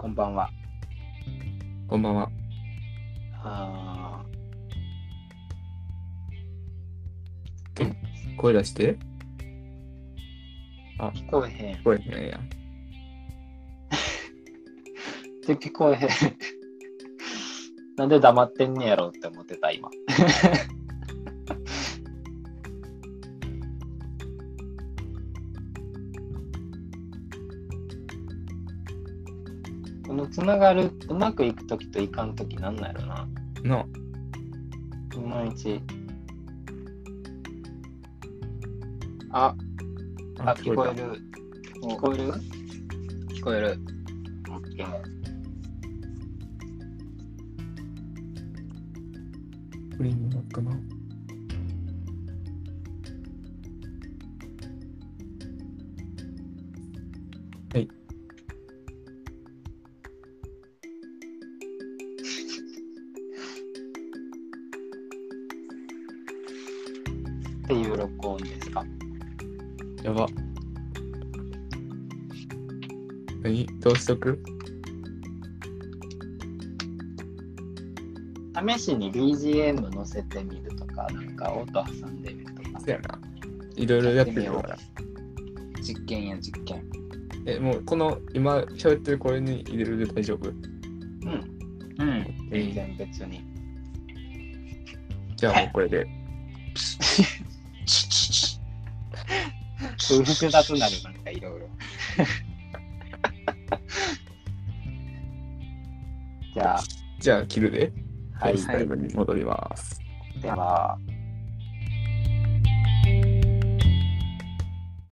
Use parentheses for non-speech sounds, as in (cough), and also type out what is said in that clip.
こんばんは。こんばんは。あ声出して。ー聞こえへん。聞こえへんやん。で (laughs) 聞こえへん。(laughs) なんで黙ってんねやろって思ってた、今。このつながる、うまくいくときといかんときなんなんやろな。な、いまいち。あ、あ、聞こえる。る。聞こえる？聞こえる。オッケー。プリンのかな。はい。っていう録音ですか？やば。何どうしとく？試しに BGM 載せてみるとか、なんか音挟んでみるとか。そうやな。いろいろやってみようから。実験や実験。え、もうこの今喋ってるこれに入れるで大丈夫？うん。うん。全然別に。じゃあもうこれで。(laughs) 複雑なるなんかいろいろ。(laughs) じゃあ、じゃあ切るで。はい。 FaceTime に戻ります。では。